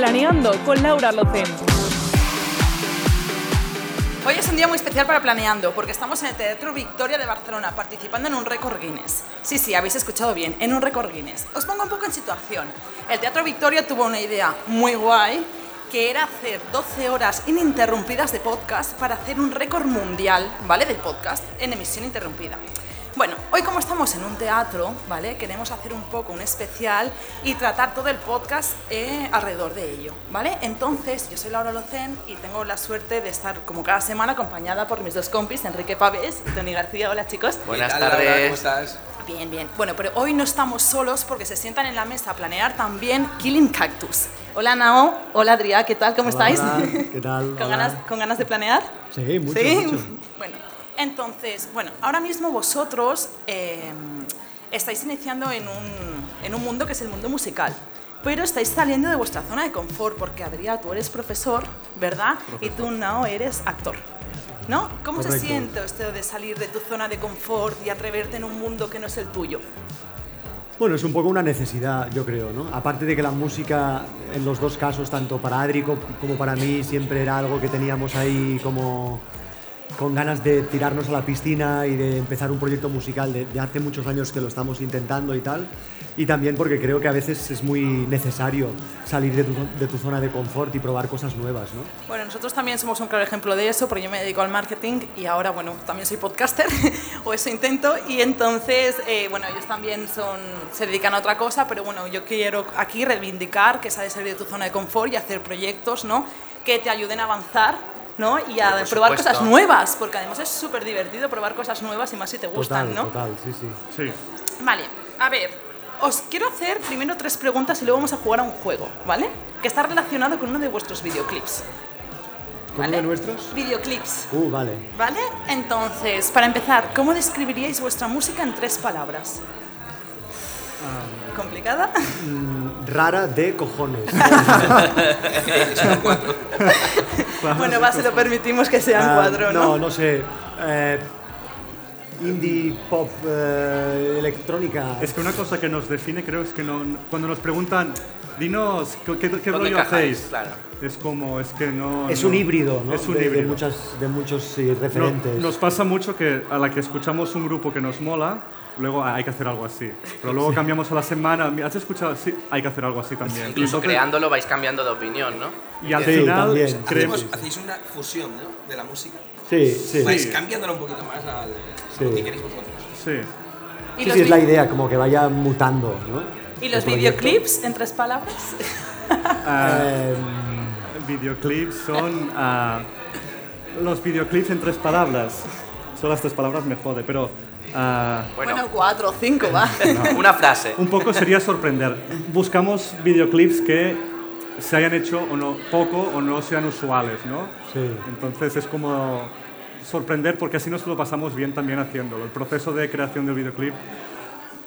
Planeando con Laura Locen. Hoy es un día muy especial para Planeando, porque estamos en el Teatro Victoria de Barcelona participando en un récord Guinness. Sí, sí, habéis escuchado bien, en un récord Guinness. Os pongo un poco en situación. El Teatro Victoria tuvo una idea muy guay, que era hacer 12 horas ininterrumpidas de podcast para hacer un récord mundial, ¿vale? Del podcast en emisión interrumpida. Bueno, hoy como estamos en un teatro, ¿vale? Queremos hacer un poco un especial y tratar todo el podcast eh, alrededor de ello, ¿vale? Entonces, yo soy Laura Locen y tengo la suerte de estar como cada semana acompañada por mis dos compis, Enrique Pavés y Tony García. Hola chicos. Buenas tardes. ¿Cómo estás? Bien, bien. Bueno, pero hoy no estamos solos porque se sientan en la mesa a planear también Killing Cactus. Hola Nao, hola Adrià, ¿qué tal? ¿Cómo Hola, estáis? hola, ¿qué tal? ¿Con, Hola. ganas, ¿Con ganas de planear? Sí, mucho, ¿Sí? mucho. Bueno, entonces, bueno, ahora mismo vosotros eh, estáis iniciando en un, en un mundo que es el mundo musical. Pero estáis saliendo de vuestra zona de confort, porque Adrià, tú eres profesor, ¿verdad? Y tú, Nao, eres actor. ¿No? ¿Cómo se Correcto. siente esto de salir de tu zona de confort y atreverte en un mundo que no es el tuyo? Bueno, es un poco una necesidad, yo creo, ¿no? Aparte de que la música, en los dos casos, tanto para Adri co- como para mí, siempre era algo que teníamos ahí como con ganas de tirarnos a la piscina y de empezar un proyecto musical de, hace muchos años que lo estamos intentando y tal. Y también porque creo que a veces es muy necesario salir de tu, zona de confort y probar cosas nuevas, ¿no? Bueno, nosotros también somos un claro ejemplo de eso, porque yo me dedico al marketing y ahora, bueno, también soy podcaster, o eso intento, y entonces, eh, bueno, ellos también son, se dedican a otra cosa, pero bueno, yo quiero aquí reivindicar que salir de tu zona de confort y hacer proyectos, ¿no?, que te ayuden a avanzar, ¿no?, y a Por probar supuesto. cosas nuevas, porque además es súper divertido probar cosas nuevas y más si te gustan, Total, ¿no? total, sí, sí. Sí. Vale, a ver, os quiero hacer primero tres preguntas y luego vamos a jugar a un juego, ¿vale? Que está relacionado con uno de vuestros videoclips. ¿Con ¿vale? uno de nuestros? Videoclips. Uh, vale. ¿Vale? Entonces, para empezar, ¿cómo describiríais vuestra música en tres palabras? ¿Complicada? Rara de cojones. bueno, va, se lo permitimos que sean Ah, cuatro, ¿no? No, no sé. Eh, indie, pop, eh, electrónica. Es que una cosa que nos define creo es que no, cuando nos preguntan, dinos, ¿qué, qué, qué ¿Dónde rollo hacéis? Claro. Es como, es que no... Es no- un híbrido, ¿no? Es un de, de híbrido. muchas, de muchos sí, No- referentes. nos pasa mucho que a la que escuchamos un grupo que nos mola, luego hay que hacer algo así. Pero luego cambiamos a la semana, ¿has escuchado? Sí, hay que hacer algo así también. Incluso Entonces- creándolo vais cambiando de opinión, ¿no? Y al Sí, final también. creemos... Hacemos- hacéis una fusión ¿no? de la música. Sí, sí. Vais Sí. cambiándola un poquito más al, Sí. a lo que queréis vosotros. Sí. ¿Y, Sí, sí, es la idea, como que vaya mutando, ¿no? ¿Y los videoclips en tres palabras? Eh, Videoclips son... ah, los videoclips en tres palabras. Son las tres palabras me jode, pero... ah, Bueno, Bueno, cuatro o cinco, va. una frase. Un poco sería sorprender. Buscamos videoclips que se hayan hecho o no poco o no sean usuales, ¿no? sí. Entonces es como sorprender porque así nos lo pasamos bien también haciéndolo. El proceso de creación del videoclip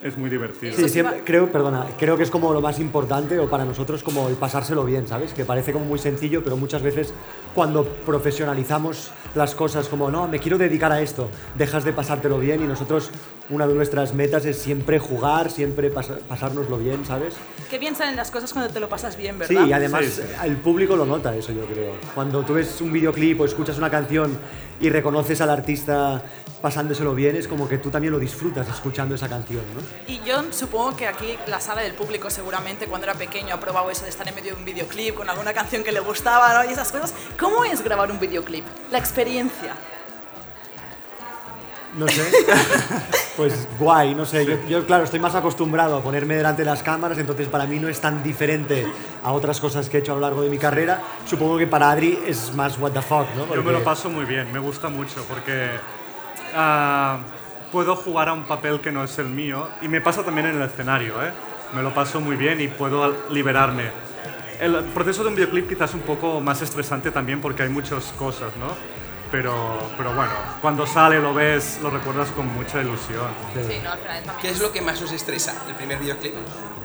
es muy divertido. Sí, siempre, creo, perdona, creo que es como lo más importante o para nosotros como el pasárselo bien, ¿sabes? Que parece como muy sencillo, pero muchas veces cuando profesionalizamos las cosas como, no, me quiero dedicar a esto, dejas de pasártelo bien y nosotros una de nuestras metas es siempre jugar, siempre pas- pasárnoslo bien, ¿sabes? Qué bien salen las cosas cuando te lo pasas bien, Sí, ¿verdad? y además Sí, sí. el público lo nota eso, yo creo. Cuando tú ves un videoclip o escuchas una canción y reconoces al artista pasándoselo bien, es como que tú también lo disfrutas escuchando esa canción, ¿no? Y yo supongo que aquí la sala del público seguramente cuando era pequeño ha probado eso de estar en medio de un videoclip con alguna canción que le gustaba ¿no? y esas cosas. ¿Cómo es grabar un videoclip? La experiencia. No sé. pues guay, no sé. Yo, yo, claro, estoy más acostumbrado a ponerme delante de las cámaras, entonces para mí no es tan diferente a otras cosas que he hecho a lo largo de mi carrera. Supongo que para Adri es más what the fuck, ¿no? Yo me Porque- lo paso muy bien, me gusta mucho porque ah, puedo jugar a un papel que no es el mío y me pasa también en el escenario, ¿eh? Me lo paso muy bien y puedo liberarme. El proceso de un videoclip quizás es un poco más estresante también porque hay muchas cosas, ¿no? Pero, pero bueno, cuando sale, lo ves, lo recuerdas con mucha ilusión. Sí, no, al final también. ¿Qué es lo que más os estresa? El primer videoclip.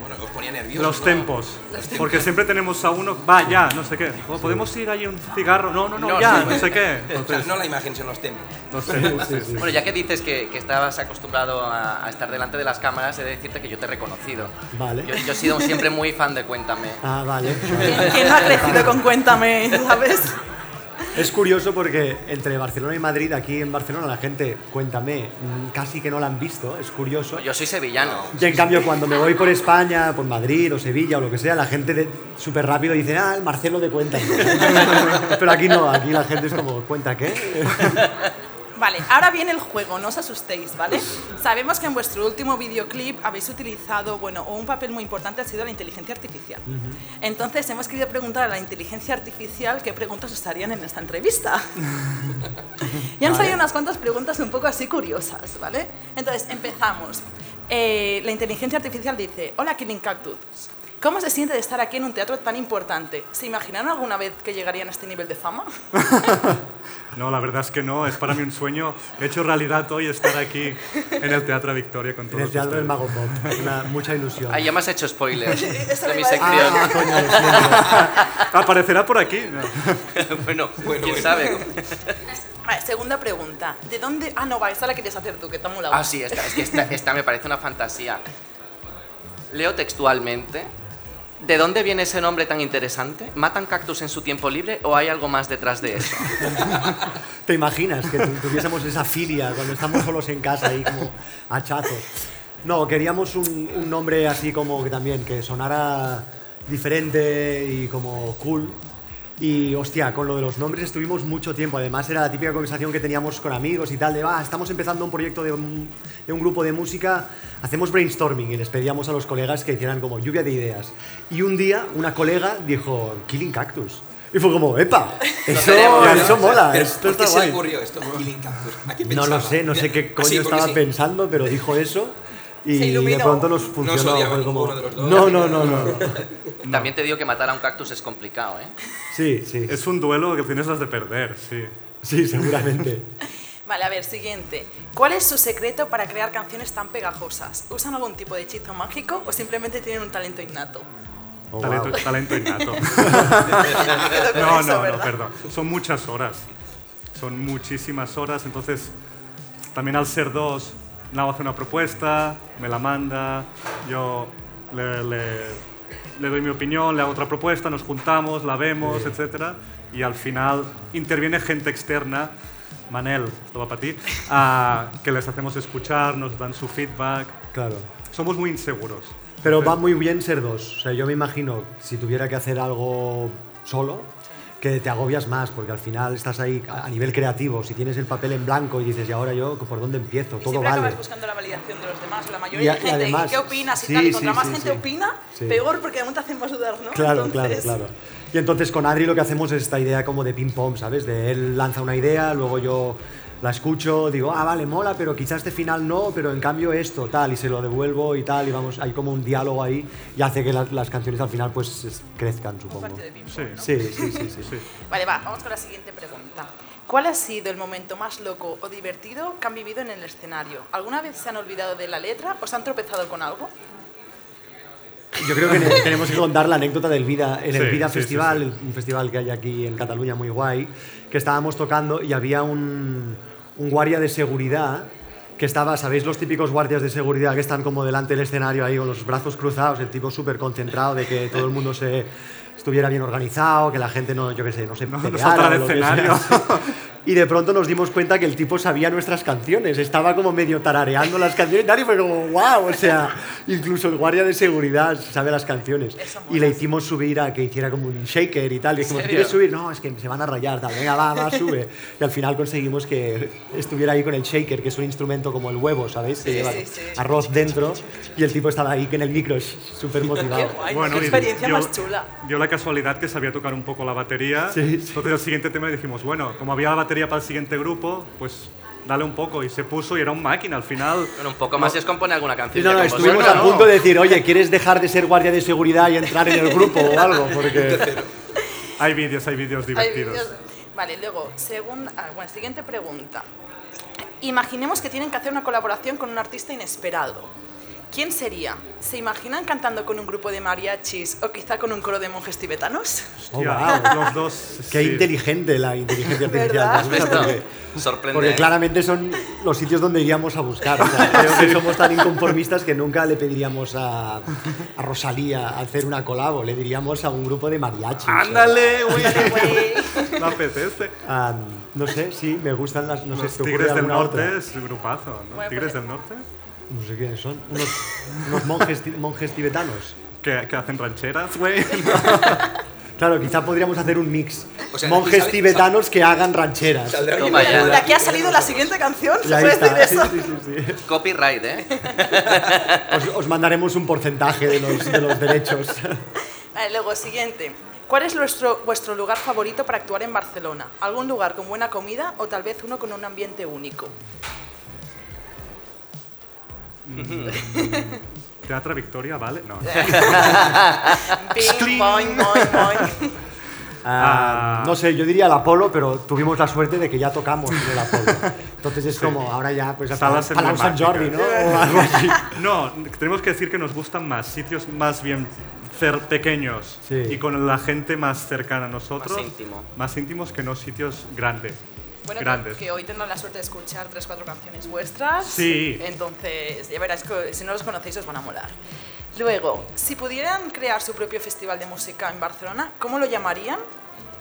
Bueno, os ponía nervioso. Los ¿no? tempos. Porque siempre tenemos a uno, va, ya, no sé qué. O podemos ir ahí un cigarro. No, no, no, No, ya, sí, no sé qué. O sea, Entonces, no la imagen, sino los tempos. no sé. Bueno, ya que dices que, que estabas acostumbrado a, a estar delante de las cámaras, he de decirte que yo te he reconocido. Vale. Yo, yo he sido siempre muy fan de Cuéntame. Ah, vale. ¿Quién, ha crecido con Cuéntame, sabes? Es curioso porque entre Barcelona y Madrid, aquí en Barcelona la gente, cuéntame, mm, casi que no la han visto, es curioso. Yo soy sevillano. Y en cambio cuando me voy por España, por Madrid o Sevilla o lo que sea, la gente súper rápido dice, ah, el Marcelo de cuenta. Pero aquí no, aquí la gente es como, ¿cuenta qué? Vale, ahora viene el juego, no os asustéis, ¿vale? Sabemos que en vuestro último videoclip habéis utilizado, bueno, o un papel muy importante ha sido la inteligencia artificial. Entonces hemos querido preguntar a la inteligencia artificial qué preguntas os harían en esta entrevista. y han salido unas cuantas preguntas un poco así curiosas, ¿vale? Entonces, empezamos. Eh, la inteligencia artificial dice, hola Killing Cactus, ¿cómo se siente de estar aquí en un teatro tan importante? ¿Se imaginaron alguna vez que llegarían a este nivel de fama? No, la verdad es que no, es para mí un sueño. He hecho realidad hoy estar aquí en el Teatro Victoria con En todos el Teatro del ustedes. Mago Pop, una, mucha ilusión. Ah, ya me has hecho spoilers de mi sección. Ah, coño. Aparecerá por aquí. No. bueno, Bueno, quién bueno. sabe. Vale, segunda pregunta. ¿De dónde.? Ah, no, va, esta la querías hacer tú, que te ha molado. Ah, sí, esta, es que esta, esta me parece una fantasía. Leo textualmente. ¿De dónde viene ese nombre tan interesante? ¿Matan cactus en su tiempo libre o hay algo más detrás de eso? ¿Te imaginas que tu- tuviésemos esa filia cuando estamos solos en casa ahí como hachazos? No, queríamos un, un nombre así como que también, que sonara diferente y como cool. Y hostia, con lo de los nombres estuvimos mucho tiempo. Además, era la típica conversación que teníamos con amigos y tal: de va, estamos empezando un proyecto de un, de un grupo de música, hacemos brainstorming y les pedíamos a los colegas que hicieran como lluvia de ideas. Y un día, una colega dijo: Killing Cactus. Y fue como, ¡epa! Eso, tenemos, ¿no? eso mola, Pero, esto ¿Por está se guay. ocurrió esto? Killing Cactus. ¿A qué No lo sé, no sé qué coño Así, porque estaba sí. pensando, pero dijo eso y de pronto nos No funcionó. fue como, de los dos. no, no, no, no, no. También te digo que matar a un cactus es complicado, ¿eh? Sí, sí, Es un duelo que tienes las de perder, sí. sí, seguramente. Vale, a ver, siguiente. ¿Cuál es su secreto para crear canciones tan pegajosas? ¿Usan algún tipo de hechizo mágico o simplemente tienen un talento innato? Oh, talento, wow. talento innato. No, no, no, perdón. Son muchas horas. Son muchísimas horas. Entonces, también al ser dos, Nao hace una propuesta, me la manda, yo le, le- le doy mi opinión, le hago otra propuesta, nos juntamos, la vemos, etc. Y al final interviene gente externa, Manel, esto va para ti, a- que les hacemos escuchar, nos dan su feedback. Claro. Somos muy inseguros. Pero va muy bien ser dos. O sea, yo me imagino, si tuviera que hacer algo solo, que te agobias más, porque al final estás ahí a nivel creativo. Si tienes el papel en blanco y dices, ¿y ahora yo por dónde empiezo? Y Todo vale. acabas buscando la validación de los demás, la mayoría Y de y gente. ¿Y, además- qué opinas? Y sí, tal. Y sí, contra más sí, gente sí. opina, Sí. peor, porque aún te hacen más dudar, ¿no? Claro, claro, Entonces, claro. Y entonces con Adri lo que hacemos es esta idea como de ping-pong, ¿sabes? De él lanza una idea, luego yo la escucho, digo, ah, vale, mola, pero quizás este final no, pero en cambio esto, tal, y se lo devuelvo y tal, y vamos, hay como un diálogo ahí y hace que la- las canciones al final pues es- crezcan, supongo. Parte de ping-pong, Sí, ¿no? Sí, sí, sí, sí. sí. Vale, va, vamos con la siguiente pregunta. ¿Cuál ha sido el momento más loco o divertido que han vivido en el escenario? ¿Alguna vez se han olvidado de la letra o se han tropezado con algo? Yo creo que ne- tenemos que contar la anécdota del Vida, en el Sí, Vida sí, sí, Festival, un festival que hay aquí en Cataluña muy guay, que estábamos tocando y había un, un guardia de seguridad que estaba, ¿sabéis los típicos guardias de seguridad que están como delante del escenario ahí con los brazos cruzados, el tipo súper concentrado de que todo el mundo se estuviera bien organizado, que la gente no, yo qué sé, no se No, peleara escenario. sea. Y de pronto nos dimos cuenta que el tipo sabía nuestras canciones, estaba como medio tarareando las canciones y tal, y fue como, wow, o sea, incluso el guardia de seguridad sabe las canciones. Y le hicimos subir a que hiciera como un shaker y tal, y dijimos? ¿quieres subir? No, es que se van a rayar, tal, venga, va, va, sube. Y al final conseguimos que estuviera ahí con el shaker, que es un instrumento como el huevo, ¿sabéis? Que Sí, lleva sí, sí. arroz dentro, y el tipo estaba ahí en el micro, súper Qué motivado. guay, Bueno, qué experiencia dio- más chula. Dio la casualidad que sabía tocar un poco la batería. Sí, sí. Entonces, el siguiente tema le dijimos, bueno, como había la batería para el siguiente grupo, pues dale un poco. Y se puso y era un máquina al final. Bueno, un poco más y os compone alguna canción. no, no, estuvimos vosotros, a ¿no? punto de decir, oye, ¿quieres dejar de ser guardia de seguridad y entrar en el grupo o algo? Porque... Hay vídeos, hay vídeos Hay divertidos. vídeos- Vale, luego, según, ah, bueno, siguiente pregunta. Imaginemos que tienen que hacer una colaboración con un artista inesperado. ¿Quién sería? ¿Se imaginan cantando con un grupo de mariachis o quizá con un coro de monjes tibetanos? Oh, wow. Los dos. Qué sí. inteligente la inteligencia ¿Verdad? artificial. ¿Has visto? Porque, Sorprende. porque ¿eh? claramente son los sitios donde iríamos a buscar. O sea, creo que somos tan inconformistas que nunca le pediríamos a, a Rosalía hacer una colabo. Le diríamos a un grupo de mariachis. ¡Ándale, güey! Güey. Me apetece. no sé, sí, me gustan las. No sé, Los ¿te ocurre Tigres del alguna Norte otra? es grupazo, ¿no? Bueno, ¿Tigres pues- del Norte? No sé quiénes son. Unos, unos monjes, monjes tibetanos. Que, que hacen rancheras, güey. Claro, quizá podríamos hacer un mix. O sea, monjes sabe- tibetanos que hagan rancheras. De aquí ha salido la siguiente canción, ¿se puede decir eso? Sí, sí, sí, sí. Copyright, ¿eh? Os, os mandaremos un porcentaje de los, de los derechos. Vale, luego, siguiente. ¿Cuál es vuestro, vuestro lugar favorito para actuar en Barcelona? ¿Algún lugar con buena comida o tal vez uno con un ambiente único? Teatro Victoria, ¿vale? No. Bing, boing, boing, boing. Ah, Ah. no sé, yo diría el Apolo, pero tuvimos la suerte de que ya tocamos en el Apolo. Entonces es como, ahora ya, pues Palau San Jordi, ¿no? O algo así. No, tenemos que decir que nos gustan más sitios más bien cer- pequeños Sí. y con la gente más cercana a nosotros. Más íntimo. Más íntimos que no sitios grandes. Bueno, que, grandes. que hoy tendrán la suerte de escuchar tres, cuatro canciones vuestras. Sí. Entonces, ya verás que si no los conocéis os van a molar. Luego, si pudieran crear su propio festival de música en Barcelona, ¿cómo lo llamarían?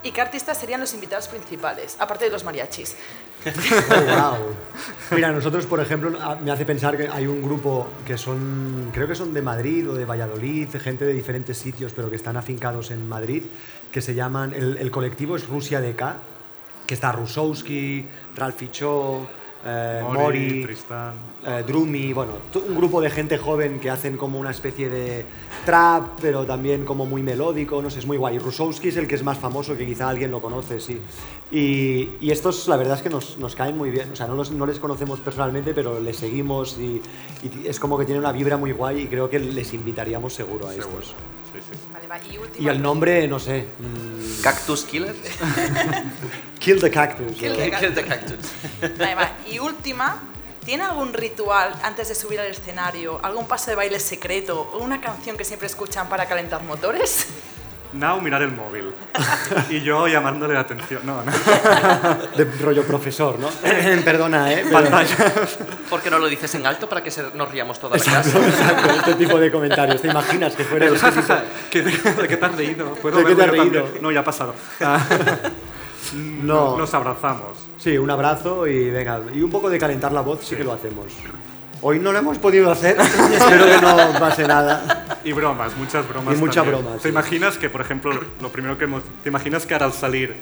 ¿Y qué artistas serían los invitados principales? Aparte de los mariachis. Oh, wow. Mira, nosotros, por ejemplo, a- me hace pensar que hay un grupo que son, creo que son de Madrid o de Valladolid, gente de diferentes sitios, pero que están afincados en Madrid, que se llaman, el, el colectivo es Rusia DK, que está Rusowski, Ralficho, eh, Mori, Mori, eh, Drumi, bueno, un grupo de gente joven que hacen como una especie de trap, pero también como muy melódico, no sé, es muy guay. Rusowski es el que es más famoso, que quizá alguien lo conoce, sí. Y, y estos, la verdad es que nos, nos caen muy bien, o sea, no, los- no les conocemos personalmente, pero les seguimos y, y es como que tienen una vibra muy guay y creo que les invitaríamos seguro a Seguro. estos. Sí, sí. Vale, va. Y. Y el nombre, no sé, mm, Cactus Killer. Kill the Cactus. Kill the Kill the Cactus. Vale, va. Y última, ¿tiene algún ritual antes de subir al escenario? ¿Algún paso de baile secreto? ¿O una canción que siempre escuchan para calentar motores? Now mirar el móvil. y yo llamándole la atención. No, no. De rollo profesor, ¿no? Perdona, ¿eh? Pero- Pantalla. ¿Por qué no lo dices en alto para que nos riamos toda la Exacto, clase? exacto, este tipo de comentarios. ¿Te imaginas que fuera El ¿De qué te has reído? ¿Puedo ¿De qué te verlo has reído? también? No, ya ha pasado. Ah, No. Nos abrazamos. Sí, un abrazo y venga, y un poco de calentar la voz sí que lo hacemos. Hoy no lo hemos podido hacer, espero que no pase nada. Y bromas, muchas bromas. Y mucha también. broma, ¿Te sí. imaginas que, por ejemplo, lo primero que hemos. ¿Te imaginas que ahora al salir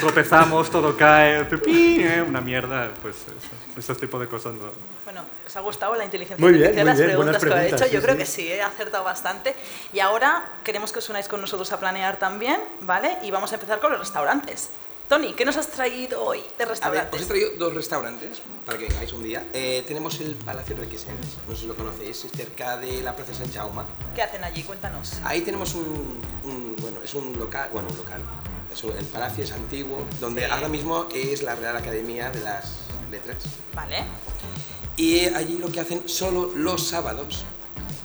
tropezamos, todo cae, pipí, eh, una mierda? Pues eso, ese tipo de cosas no. Bueno, ¿os ha gustado la inteligencia Muy bien, artificial? muy las bien, preguntas, buenas que ha preguntas, hecho? sí, Yo creo que sí, he acertado bastante. Y ahora queremos que os unáis con nosotros a planear también, ¿vale? Y vamos a empezar con los restaurantes. Tony, ¿qué nos has traído hoy de A ver, os restaurantes? he traído dos restaurantes para que vengáis un día. Eh, tenemos el Palacio Requesens, no sé si lo conocéis, es cerca de la Plaza San Jaume. ¿Qué hacen allí? Cuéntanos. Ahí tenemos un, un- bueno, es un local, bueno, un local. Es un- el palacio es antiguo, donde Sí. ahora mismo es la Real Academia de las Letras. Vale. Y allí lo que hacen solo los sábados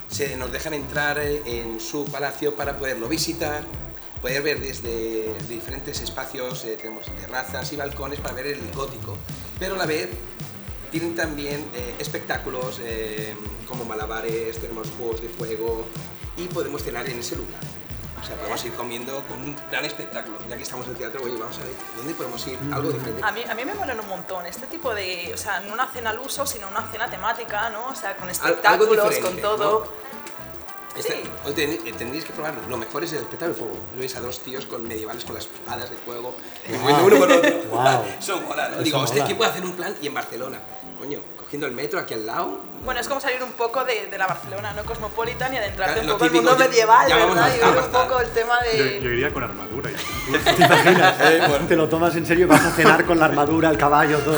se nos dejan entrar eh, en su palacio para poderlo visitar, poder ver desde diferentes espacios, eh, tenemos terrazas y balcones para ver el gótico, pero a la vez tienen también eh, espectáculos eh, como malabares, tenemos juegos de fuego y podemos cenar en ese lugar. O sea, podemos ir comiendo con un gran espectáculo. Ya que estamos en el teatro, oye, vamos a ver dónde podemos ir, algo diferente. A mí, a mí me molan un montón este tipo de, o sea, no una cena al uso, sino una cena temática, ¿no? O sea, con espectáculos, con todo. Este- Sí. hoy ten- eh, tendréis que probarlo. Lo mejor es el espectáculo de fuego. Lo ves a dos tíos con medievales con las espadas de fuego. moviendo uno con otro. Guau. Eso mola, ¿no? Digo, hostia. ¿quién puede hacer un plan? Y en Barcelona. Coño, cogiendo el metro aquí al lado. Bueno, es como salir un poco de, de la Barcelona no cosmopolitan y adentrarte Claro, un poco al típico, mundo ya- medieval, ¿verdad? a Y ver un poco el tema de... yo iría con armadura. ¿Te imaginas? Te lo tomas en serio y vas a cenar con la armadura, el caballo, todo.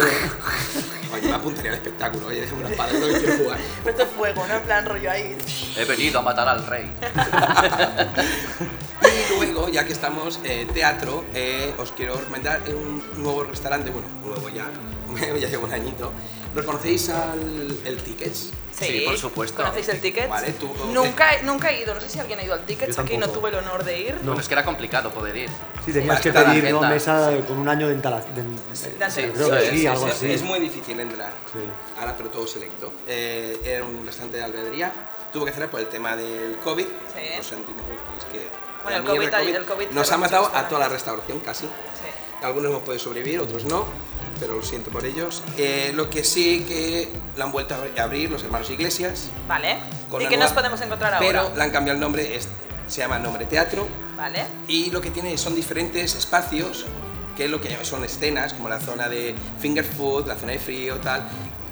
Me apuntaría al espectáculo. Oye, déjame una espada, no quiero jugar. Esto es fuego, ¿no? En plan rollo ahí. He venido a matar al rey. Y luego, ya que estamos en teatro, eh, os quiero recomendar un nuevo restaurante, bueno, nuevo ya, ya llevo un añito, ¿Reconocéis al el Tickets? Sí, por supuesto. ¿Conocéis el ticket? Vale, tú- Nunca, he- nunca he ido, no sé si alguien ha ido al ticket, Yo aquí no tuve el honor de ir. Bueno, es que era complicado poder ir. Sí, tenías Para que pedir ¿no? agenda. mesa con un año de instalación. Sí, creo que sí, sí, sí, algo sí, así. Es muy difícil entrar. Sí. Ahora, pero todo selecto. Eh, era un restaurante de alvedría. Tuvo que cerrar por el tema del COVID. Sí. Nos sentimos pues, que Bueno, el la mierda COVID- el COVID nos ha matado a toda la restauración casi. Algunos hemos podido sobrevivir, otros no, pero lo siento por ellos. Eh, lo que sí que la han vuelto a abrir los hermanos Iglesias, Vale. ¿Y qué nos podemos encontrar ahora? pero le han cambiado el nombre, es- se llama Nombre Teatro. Vale. Y lo que tiene son diferentes espacios, que es lo que son escenas, como la zona de finger food, la zona de frío, tal,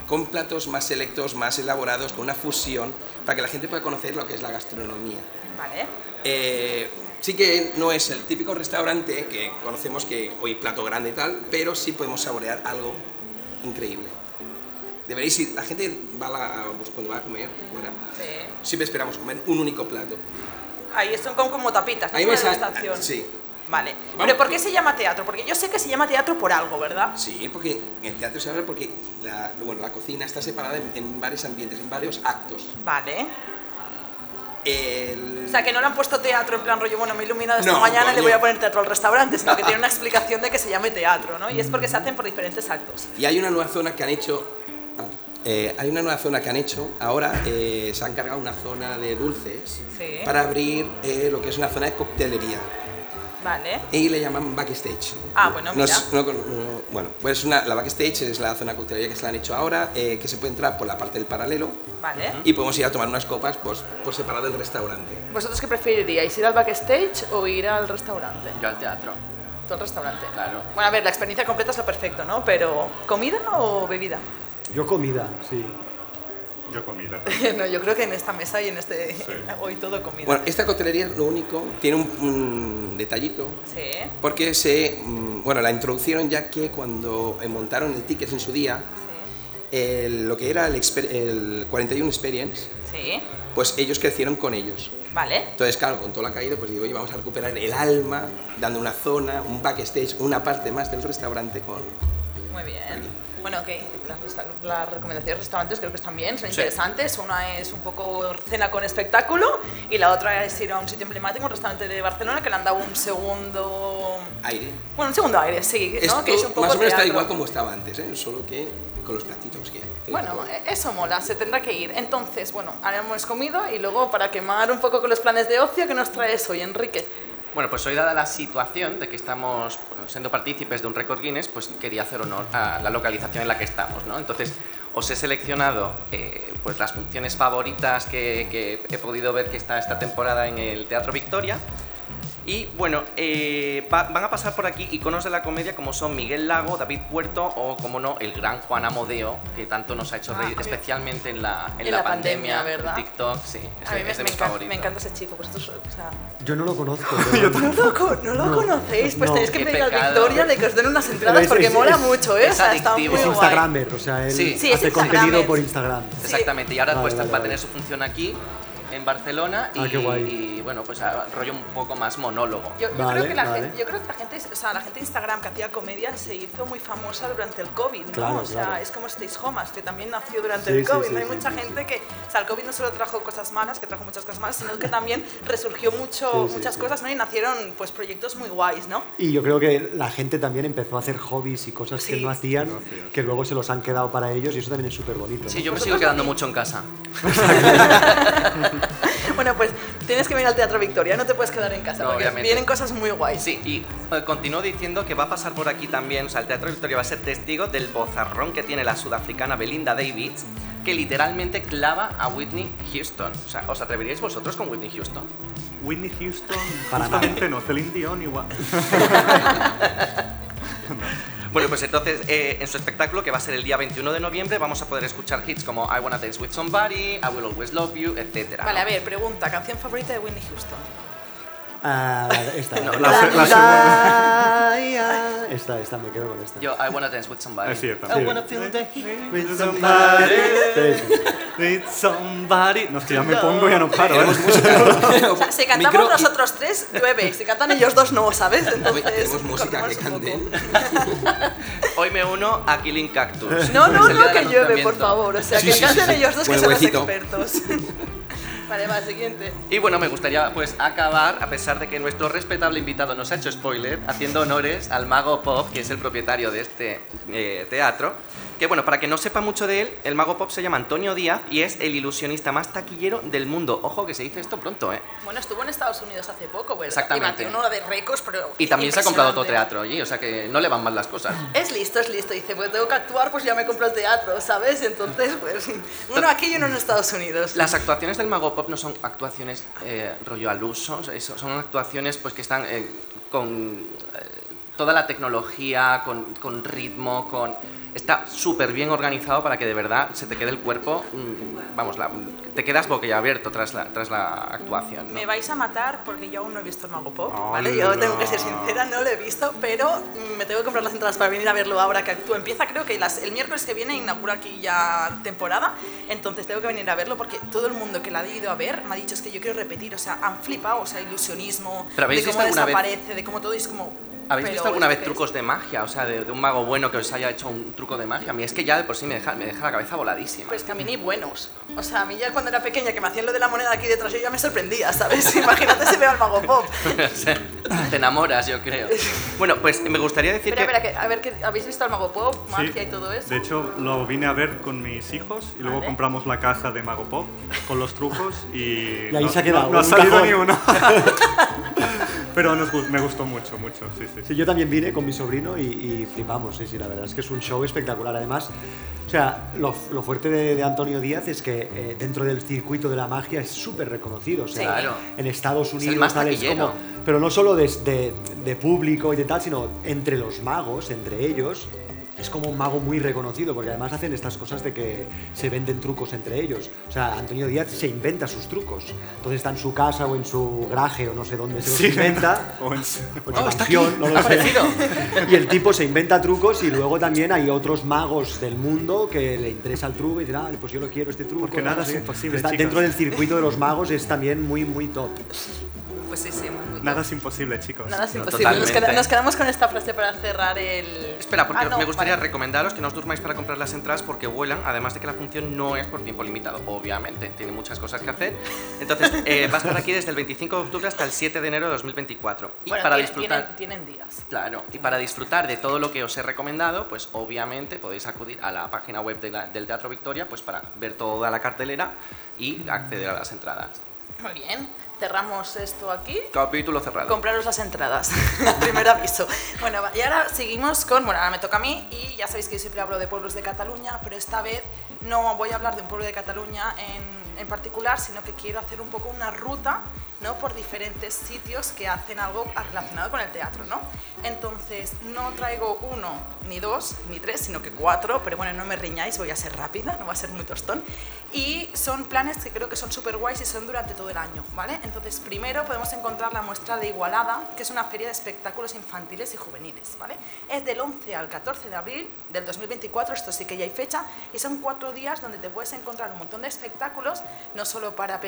con platos más selectos, más elaborados, con una fusión, para que la gente pueda conocer lo que es la gastronomía. Vale. Eh, sí que no es el típico restaurante que conocemos que hoy plato grande y tal, pero sí podemos saborear algo increíble. Deberéis ir, la gente va a la- pues cuando va a comer fuera, Sí. siempre esperamos comer un único plato. Ahí son como, como tapitas. Ahí vais a- degustación. sí. Vale. Vamos. Pero ¿por qué se llama teatro? Porque yo sé que se llama teatro por algo, ¿verdad? Sí, porque el teatro se habla porque la, bueno, la cocina está separada en, en varios ambientes, en varios actos. Vale. El- O sea, que no le han puesto teatro en plan rollo, bueno, me he iluminado esta No, mañana y le voy a poner teatro al restaurante, sino que tiene una explicación de que se llame teatro, ¿no? Y es porque se hacen por diferentes actos. Y hay una nueva zona que han hecho. eh, hay una nueva zona que han hecho. Ahora eh, se han cargado una zona de dulces Sí. para abrir eh, lo que es una zona de coctelería. Vale. Y le llaman backstage. Ah, bueno, No mira. es- no con- no- bueno, pues una, la backstage es la zona coctelería que se la han hecho ahora, eh, que se puede entrar por la parte del paralelo Vale. y podemos ir a tomar unas copas pues, por separado del restaurante. ¿Vosotros qué preferiríais? ¿Ir al backstage o ir al restaurante? Yo al teatro. Tú al restaurante. Claro. Bueno, a ver, la experiencia completa es lo perfecto, ¿no? Pero, ¿comida o bebida? Yo comida, sí. Yo comida. no, yo creo que en esta mesa y en este. Hoy todo comida. Bueno, esta coctelería lo único, tiene un, un detallito, Sí. porque se, mm, bueno, la introducieron ya que cuando montaron el ticket en su día, Sí. el- lo que era el, exper- el 41 Experience, Sí. pues ellos crecieron con ellos. Vale. Entonces, claro, con todo lo caído, pues digo, oye, vamos a recuperar el alma, dando una zona, un backstage, una parte más del restaurante con... Muy bien. Bueno, ok, las, recomendaciones de restaurantes creo que están bien, son Sí. interesantes. Una es un poco cena con espectáculo y la otra es ir a un sitio emblemático, un restaurante de Barcelona que le han dado un segundo... aire. Bueno, un segundo aire, sí, ¿no? Esto que es un poco más o menos está igual como estaba antes, ¿eh? solo que con los platitos que... que Bueno, eh, eso mola, se tendrá que ir. Entonces, bueno, ahora hemos comido y luego para quemar un poco con los planes de ocio, ¿qué nos traes hoy, Enrique? Bueno, pues hoy dada la situación de que estamos bueno, siendo partícipes de un récord Guinness, pues quería hacer honor a la localización en la que estamos, ¿no? Entonces, os he seleccionado eh, pues las funciones favoritas que, que he podido ver que está esta temporada en el Teatro Victoria. Y bueno, eh, va- van a pasar por aquí iconos de la comedia como son Miguel Lago, David Puerto o, como no, el gran Juan Amodeo, que tanto nos ha hecho Ah, reír, a especialmente en la, en en la la pandemia, pandemia, ¿verdad? TikTok, sí, es, A mí de- me, es de me mis encanta, favoritos. me encanta ese chico, vosotros, o sea, Yo no lo conozco. pero- ¿No lo, no lo No. conocéis? Pues No. tenéis que Qué pedir pecado. Victoria de que os den unas entradas es- porque es- mola es- mucho, ¿eh? es O sea, está adictivo. muy Es guay. Instagramer, o sea, él Sí. Sí, es hace Instagramer. contenido por Instagram. Exactamente, y ahora Vale, pues vale, va a tener su función aquí en Barcelona y, Ah, qué guay. y, bueno, pues a- rollo un poco más monólogo. Yo, yo Vale, creo que la vale. gente, yo creo que la gente, o sea, la gente de Instagram que hacía comedia se hizo muy famosa durante el COVID, ¿no? Claro, o sea, claro. es como Stays Homas, que también nació durante Sí, el sí, COVID. sí, ¿no? Hay sí, mucha sí, gente que, o sea, el COVID no solo trajo cosas malas, que trajo muchas cosas malas, sino que también resurgió mucho, Sí, sí, muchas sí. cosas, ¿no? Y nacieron pues proyectos muy guays, ¿no? Y yo creo que la gente también empezó a hacer hobbies y cosas que Sí. no hacían, que luego se los han quedado para ellos y eso también es súper bonito. Sí, yo me sigo quedando mucho en casa. Bueno, pues tienes que venir al Teatro Victoria, no te puedes quedar en casa, No, porque obviamente. vienen cosas muy guays. Sí, y eh, continúo diciendo que va a pasar por aquí también, o sea, el Teatro Victoria va a ser testigo del bozarrón que tiene la sudafricana Belinda Davids, que literalmente clava a Whitney Houston. O sea, ¿os atreveríais vosotros con Whitney Houston? Whitney Houston, Para justamente no. Celine Dion igual. Bueno, pues entonces eh, en su espectáculo, que va a ser el día 21 de noviembre, vamos a poder escuchar hits como I Wanna Dance With Somebody, I Will Always Love You, etc. Vale, a ver, pregunta, canción favorita de Whitney Houston. Ah, esta. No, la se- la segunda. Esta, esta, me quedo con esta. Yo, I wanna dance with somebody. Es cierto. I wanna feel the heat. With somebody. Need somebody. No, es que ya me pongo, ya no paro. ¿eh? O sea, si cantamos Micro y- nosotros tres, llueve. Si cantan ellos dos, no, ¿sabes? Entonces, tenemos música que corremos un cante. poco. Hoy me uno a Killing Cactus. No, no, no, que llueve, por favor. O sea, Sí, que sí, canten sí. ellos dos, que son los expertos. Vale, va, siguiente. Y bueno, me gustaría pues acabar, a pesar de que nuestro respetable invitado nos ha hecho spoiler, haciendo honores al mago Pop, que es el propietario de este eh, teatro. Que bueno, para que no sepa mucho de él, el mago Pop se llama Antonio Díaz y es el ilusionista más taquillero del mundo. Ojo que se dice esto pronto, ¿eh? Bueno, estuvo en Estados Unidos hace poco, ¿verdad? Exactamente. Y batió de récords, pero Y también se ha comprado otro teatro allí, o sea que no le van mal las cosas. Es listo, es listo. Dice, pues tengo que actuar, pues ya me compro el teatro, ¿sabes? Entonces, pues uno aquí y uno en Estados Unidos. Las actuaciones del Mago Pop no son actuaciones eh, rollo al uso, son actuaciones pues que están eh, con eh, toda la tecnología, con, con ritmo, con está súper bien organizado para que de verdad se te quede el cuerpo, mm, vamos, la- te quedas boquiabierto tras la, tras la actuación. ¿no? Me vais a matar porque yo aún no he visto el Mago Pop, ¿vale? Yo tengo que ser sincera, no lo he visto, pero mm, me tengo que comprar las entradas para venir a verlo ahora que actúa. Empieza creo que las- el miércoles que viene inaugura aquí ya temporada, entonces tengo que venir a verlo porque todo el mundo que la ha ido a ver me ha dicho es que yo quiero repetir, o sea, han flipado, o sea, ilusionismo, ¿Pero habéis de cómo vez- desaparece, de cómo todo es como... ¿Habéis pero visto alguna vez trucos de magia? O sea, de, de un mago bueno que os haya hecho un truco de magia. A mí es que ya de por sí me deja, me deja la cabeza voladísima. Pues que a mí ni buenos. O sea, a mí ya cuando era pequeña que me hacían lo de la moneda aquí detrás, yo ya me sorprendía, ¿sabes? Imagínate si veo al Mago Pop. Te enamoras, yo creo. Bueno, pues me gustaría decir Espera, que... espera, que, a ver, ¿habéis visto al Mago Pop, Sí. magia y todo eso? De hecho, lo vine a ver con mis hijos y luego Vale. compramos la caja de Mago Pop con los trucos y, Y ahí no, se ha quedado, no, no ha salido cajón. ni uno. Pero nos me gustó mucho, mucho, sí, sí. Sí, yo también vine con mi sobrino y, y flipamos, sí, sí, la verdad es que es un show espectacular. Además, o sea, lo, lo fuerte de, de Antonio Díaz es que eh, dentro del circuito de la magia es súper reconocido. O sea, Sí. Claro. en Estados Unidos más tal, es como, pero no solo de, de- de público y de tal, sino entre los magos, entre ellos. Es como un mago muy reconocido, porque además hacen estas cosas de que se venden trucos entre ellos. O sea, Antonio Díaz se inventa sus trucos. Entonces está en su casa o en su garaje o no sé dónde se los Sí. inventa. O en- o en su Oh, está mansión, aquí. no lo Ha sé. aparecido. Y el tipo se inventa trucos y luego también hay otros magos del mundo que le interesa el truco y dirán, ah, pues yo lo quiero este truco. Porque no nada sé es imposible, Está dentro del circuito de los magos es también muy, muy top. Muy, muy Nada es imposible, chicos. Nada es No, imposible. Nos, totalmente. queda- nos quedamos con esta frase para cerrar el... Espera, porque Ah, no, me gustaría vale. recomendaros que no os durmáis para comprar las entradas porque vuelan, además de que la función no es por tiempo limitado, obviamente, tiene muchas cosas que hacer. Entonces, eh, va a estar aquí desde el 25 de octubre hasta el 7 de enero de 2024. Y Bueno, para tiene- disfrutar... tienen, tienen días. Claro, y para disfrutar de todo lo que os he recomendado, pues obviamente podéis acudir a la página web de la- del Teatro Victoria pues para ver toda la cartelera y acceder a las entradas. Muy bien. Cerramos esto aquí. Capítulo cerrado. Compraros las entradas. Primer aviso. Bueno, y ahora seguimos con. Bueno, ahora me toca a mí y ya sabéis que yo siempre hablo de pueblos de Cataluña, pero esta vez no voy a hablar de un pueblo de Cataluña en, en particular, sino que quiero hacer un poco una ruta ¿no? por diferentes sitios que hacen algo relacionado con el teatro. ¿no? Entonces, no traigo uno, ni dos, ni tres, sino que cuatro, pero bueno, no me riñáis, voy a ser rápida, no va a ser muy tostón. Y son planes que creo que son súper guays y son durante todo el año, ¿vale? Entonces, primero podemos encontrar la muestra de Igualada, que es una feria de espectáculos infantiles y juveniles, ¿vale? Es del 11 al 14 de abril del 2024, esto sí que ya hay fecha, y son cuatro días donde te puedes encontrar un montón de espectáculos, no solo para,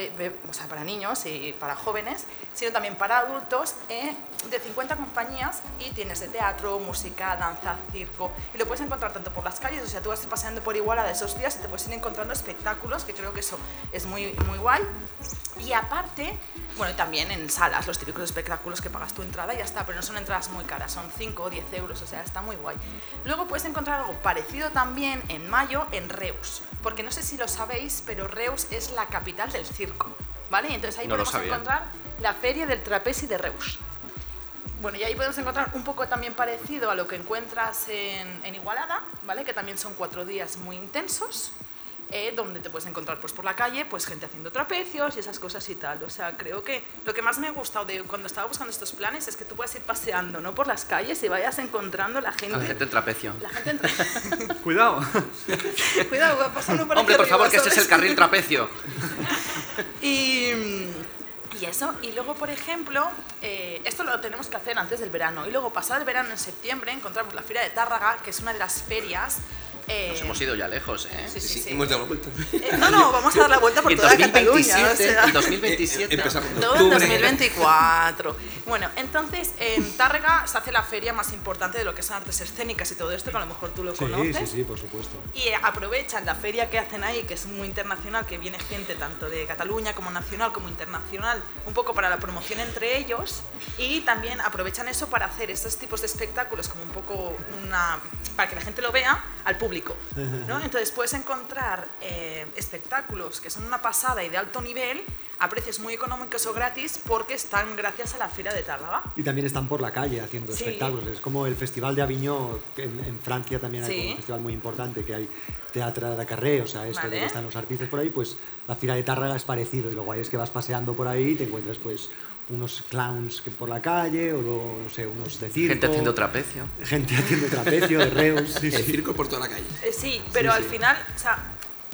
para niños y para jóvenes, sino también para adultos, eh, de 50 compañías, y tienes de teatro, música, danza, circo, y lo puedes encontrar tanto por las calles, o sea, tú vas paseando por Igualada esos días y te puedes ir encontrando espectáculos, que creo que eso es muy, muy guay. Y aparte, bueno, y también en salas, los típicos espectáculos que pagas tu entrada y ya está, pero no son entradas muy caras, son 5 o 10 euros, o sea, está muy guay. Luego puedes encontrar algo parecido también en mayo en Reus, porque no sé si lo sabéis, pero Reus es la capital del circo, ¿vale? Entonces ahí No podemos encontrar la feria del trapezi de Reus. Bueno, y ahí podemos encontrar un poco también parecido a lo que encuentras en, en Igualada, ¿vale? Que también son cuatro días muy intensos, eh, donde te puedes encontrar pues, por la calle pues gente haciendo trapecios y esas cosas y tal. O sea, creo que lo que más me ha gustado de cuando estaba buscando estos planes es que tú puedes ir paseando, ¿no? Por las calles y vayas encontrando la gente... La gente en trapecio. La gente entra... Cuidado. Cuidado, va pasando por Hombre, por arriba, favor, que este es el carril trapecio. Y Y eso, y luego, por ejemplo, eh, esto lo tenemos que hacer antes del verano. Y luego, pasado el verano, en septiembre, encontramos la Feria de Tárraga, que es una de las ferias. Eh, Nos hemos ido ya lejos, ¿eh? Sí, sí, Sí, sí. hemos dado la vuelta. Eh, no, no, vamos a dar la vuelta por En toda Cataluña. 2027, o sea. en 2027. Empezamos en Todo en octubre. 2024. Bueno, entonces en Tárrega se hace la feria más importante de lo que son artes escénicas y todo esto, que a lo mejor tú lo Sí, conoces. sí, sí, por supuesto. Y eh, aprovechan la feria que hacen ahí, que es muy internacional, que viene gente tanto de Cataluña como nacional como internacional, un poco para la promoción entre ellos. Y también aprovechan eso para hacer estos tipos de espectáculos como un poco una... para que la gente lo vea al público. ¿No? Entonces puedes encontrar eh, espectáculos que son una pasada y de alto nivel a precios muy económicos o gratis porque están gracias a la Feria de Tárraga. Y también están por la calle haciendo Sí. espectáculos. Es como el Festival de Aviñón, en, en Francia también hay Sí. un festival muy importante, que hay teatro de carré, o sea, esto de Vale. que están los artistas por ahí, pues la Fira de Tárraga es parecido. Y lo guay es que vas paseando por ahí y te encuentras pues unos clowns que por la calle, o luego, no sé, unos de circo. Gente haciendo trapecio. Gente haciendo trapecio, de reus, sí, El sí. circo por toda la calle. Eh, sí, pero Sí, al sí. final, o sea,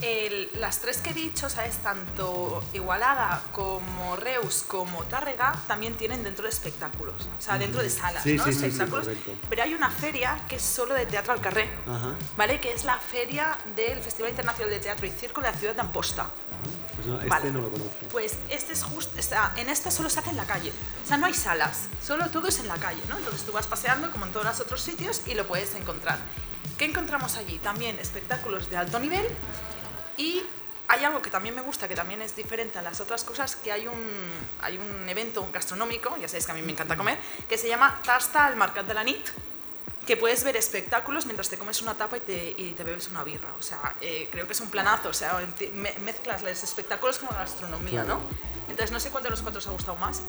el- las tres que he dicho, ¿sabes? Tanto Igualada como Reus como Tárrega también tienen dentro de espectáculos, o sea, dentro de salas, Sí, ¿no? sí, sí, sí, espectáculos. correcto. pero hay una feria que es solo de teatro al carré, Ajá. ¿vale? Que es la feria del Festival Internacional de Teatro y Circo de la ciudad de Amposta. Pues no, este Vale. no lo conozco. Pues este es justo, sea, en esta solo se hace en la calle. O sea, no hay salas, solo todo es en la calle, ¿no? Entonces tú vas paseando como en todos los otros sitios y lo puedes encontrar. ¿Qué encontramos allí? También espectáculos de alto nivel y hay algo que también me gusta, que también es diferente a las otras cosas, que hay un, hay un evento gastronómico, ya sabéis que a mí me encanta comer, que se llama Tasta al Mercat de la Nit, que puedes ver espectáculos mientras te comes una tapa y te, y te bebes una birra. O sea, eh, creo que es un planazo. O sea, me- mezclas los espectáculos con la gastronomía, Claro. ¿no? Entonces, no sé cuál de los cuatro os ha gustado más.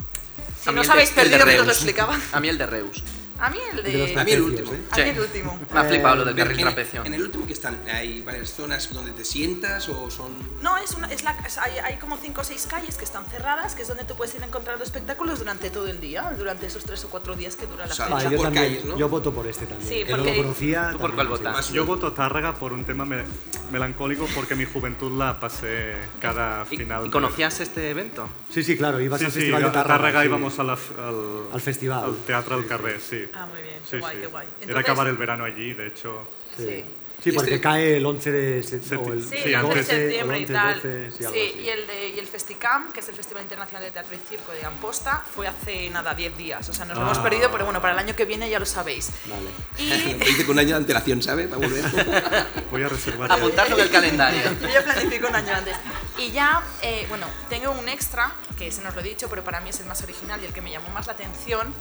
Si no os habéis perdido mientras lo Reus. explicaban. A mí el de Reus. A mí el de... De los A mí el último. ¿eh? a mí el último. Me ha flipado lo del carril trapecio. en el último que están, hay varias zonas donde te sientas o son... No, es una, es la, es- hay, hay como cinco o seis calles que están cerradas, que es donde tú puedes ir encontrando espectáculos durante todo el día, durante esos tres o cuatro días que dura la O sea, feria. Ah, yo por también, calles, ¿no? yo voto por este también. Sí, porque- lo conocía. ¿Tú por cuál votas? Yo voto Tárrega por un tema me- melancólico porque mi juventud la pasé cada ¿Y, final. y de- conocías este evento? Sí, sí, claro, ibas Sí, al sí, Festival a de Tárraga. Tárrega sí. íbamos a la al, Al festival. al Teatro al Carrer, sí. Ah, muy bien, qué Sí, guay, sí. qué guay. Era Entonces- acabar el verano allí, de hecho. Sí. Sí, porque Este- cae el 11 de Septi- septiembre. Sí, Sí, el 11 de septiembre y tal. 12, sí, Sí, y el, de, y el Festicam, que es el Festival Internacional de Teatro y Circo de Amposta, fue hace nada, 10 días. O sea, nos lo hemos Ah. perdido, pero bueno, para el año que viene ya lo sabéis. Vale. Y dice con un año de antelación, ¿sabes? Para volver. Voy a reservar. Apuntarlo en el calendario. yo ya planifico un año antes. Y ya, eh, bueno, tengo un extra, que se nos lo he dicho, pero para mí es el más original y el que me llamó más la atención.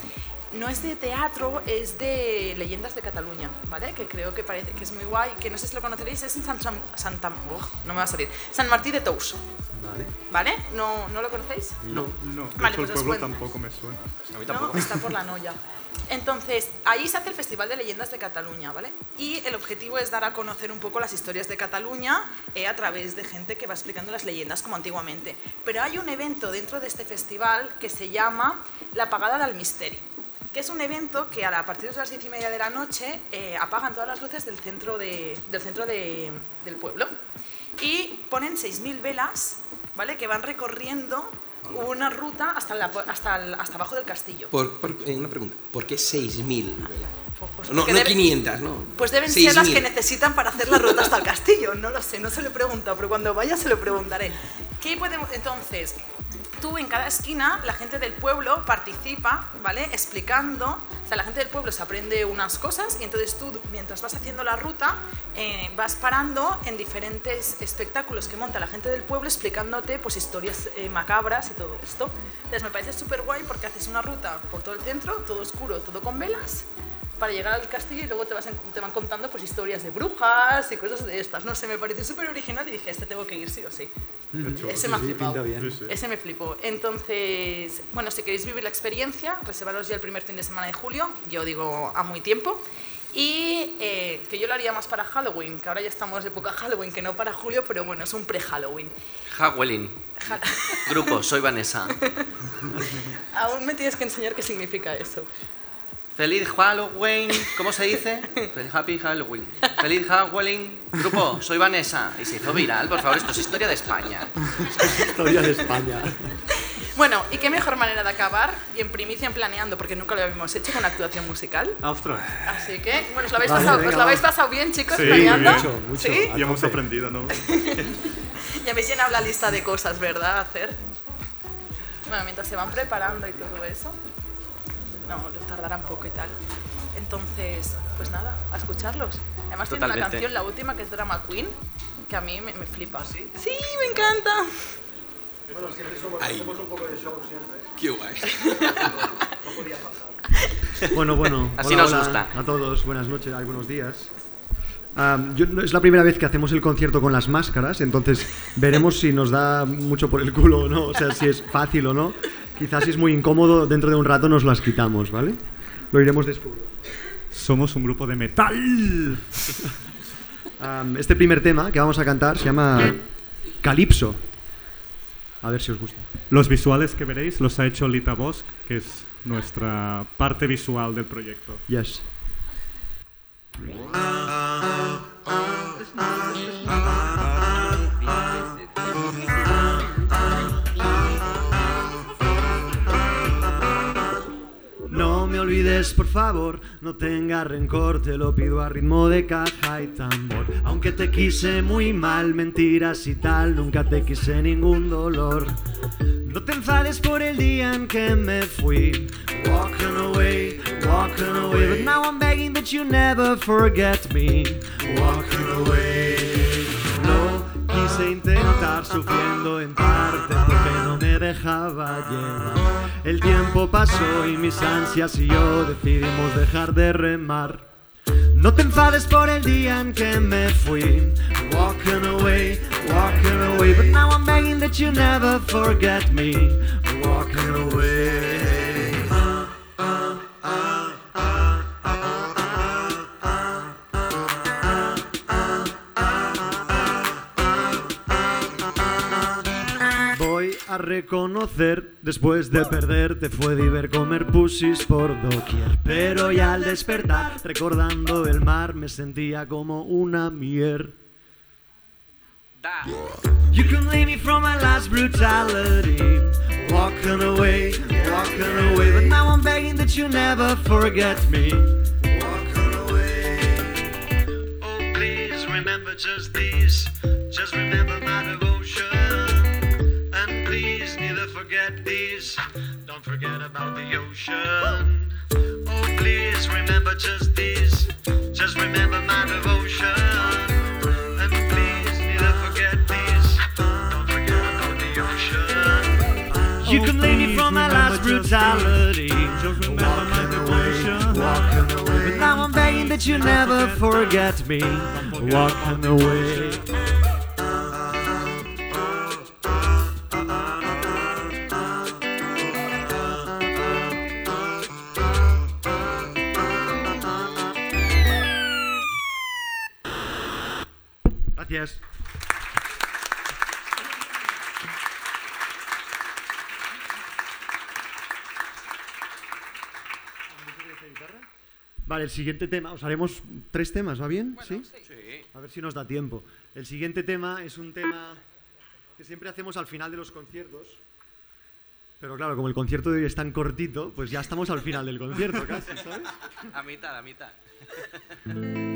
No es de teatro, es de leyendas de Cataluña, ¿vale? Que creo que parece que es muy guay, que no sé si lo conoceréis, es en San, San- Santa... no me va a salir. San Martí de Tous, Vale. ¿vale? ¿No, ¿no lo conocéis? No, no. De Vale, hecho, pues el pueblo tampoco me suena. A mí No, tampoco. está por la Noya. Entonces, ahí se hace el Festival de Leyendas de Cataluña, ¿vale? Y el objetivo es dar a conocer un poco las historias de Cataluña eh, a través de gente que va explicando las leyendas como antiguamente. Pero hay un evento dentro de este festival que se llama La Pagada del Misteri, que es un evento que a la- a partir de las diez y media de la noche eh, apagan todas las luces del centro, de- del, centro de- del pueblo y ponen 6.000 velas, ¿vale? Que van recorriendo una ruta hasta, la- hasta, el- hasta abajo del castillo. Por, por- eh, una pregunta. ¿Por qué 6.000? Pues- pues No, no debe- 500, ¿no? Pues deben ser las 6.000. que necesitan para hacer la ruta hasta el castillo. No lo sé, no se lo he preguntado, pero cuando vaya se lo preguntaré. ¿Qué podemos, entonces, tú en cada esquina, la gente del pueblo participa, ¿vale? Explicando, o sea, la gente del pueblo se aprende unas cosas y entonces tú, mientras vas haciendo la ruta, eh, vas parando en diferentes espectáculos que monta la gente del pueblo explicándote pues historias eh, macabras y todo esto. Entonces me parece súper guay porque haces una ruta por todo el centro, todo oscuro, todo con velas, para llegar al castillo y luego te, vas en- te van contando pues historias de brujas y cosas de estas. No sé, me pareció súper original y dije, este tengo que ir sí o sí. Ese me ha Sí, bien. Sí. Ese me flipó. Entonces, bueno, si queréis vivir la experiencia, reservaros ya el primer fin de semana de julio, yo digo a muy tiempo. Y eh, que yo lo haría más para Halloween, que ahora ya estamos de época Halloween, que no para julio, pero bueno, es un pre-Halloween. Howelling. Ja- Grupo, soy Vanessa. Aún me tienes que enseñar qué significa eso. Feliz Halloween. ¿Cómo se dice? Feliz Happy Halloween. Feliz Halloween. Grupo, soy Vanessa. Y se hizo viral, por favor, esto es historia de España. Historia de España. Bueno, ¿y qué mejor manera de acabar? Y en primicia en planeando, porque nunca lo habíamos hecho con actuación musical. Ostras. Así que, bueno, ¿os lo habéis, Vale, pasado, venga, ¿os lo habéis pasado bien, chicos, Sí, planeando? mucho, mucho. ¿Sí? Y hemos aprendido, ¿no? Ya habéis llenado la lista de cosas, ¿verdad? A hacer. Bueno, mientras se van preparando y todo eso. No, lo tardará un poco y tal. Entonces, pues nada, a escucharlos. Además tiene una canción, la última, que es Drama Queen, que a mí me, me flipa. ¿Sí? Sí, me encanta. Ahí. Qué guay. Bueno, bueno. Así hola, nos hola gusta. A todos, buenas noches, ay, buenos días. Am, yo- no- es la primera vez que hacemos el concierto con las máscaras, entonces veremos si nos da mucho por el culo o no, o sea, si es fácil o no. Quizás si es muy incómodo, dentro de un rato nos las quitamos, ¿vale? Lo iremos descubriendo. Somos un grupo de metal. Este primer tema que vamos a cantar se llama Calipso. A ver si os gusta. Los visuales que veréis los ha hecho Lita Bosch, que es nuestra parte visual del proyecto. Yes. Olvides, por favor, no tengas rencor, te lo pido a ritmo de caja y tambor. Aunque te quise muy mal, mentiras y tal, nunca te quise ningún dolor. No te enfades por el día en que me fui, walking away, walking away. But now I'm begging that you never forget me, walking away. Quise intentar sufriendo en parte porque no me dejaba llevar. El tiempo pasó y mis ansias y yo decidimos dejar de remar. No te enfades por el día en que me fui, walking away, walking away. But now I'm begging that you never forget me, walking away. A reconocer, después de perderte fue de ver comer pusis por doquier. Pero ya al despertar, recordando el mar, me sentía como una mier. You can blame me from my last brutality. Walking away, walking away. But now I'm begging that you never forget me. Walking away. Oh, please remember just these. Just remember my devotion. Forget these. Don't forget about the ocean. Oh, please remember just these. Just remember my devotion. And please neither forget these. Don't forget about the ocean. You can blame me from my last brutality. Just remember my devotion. Walking away. But now I'm begging that you never forget me. Walking away. Gracias. Vale, el siguiente tema, os haremos tres temas, ¿va bien? ¿Sí? A ver si nos da tiempo. El siguiente tema es un tema que siempre hacemos al final de los conciertos. Pero claro, como el concierto de hoy es tan cortito, pues ya estamos al final del concierto casi, ¿sabes? A mitad, a mitad.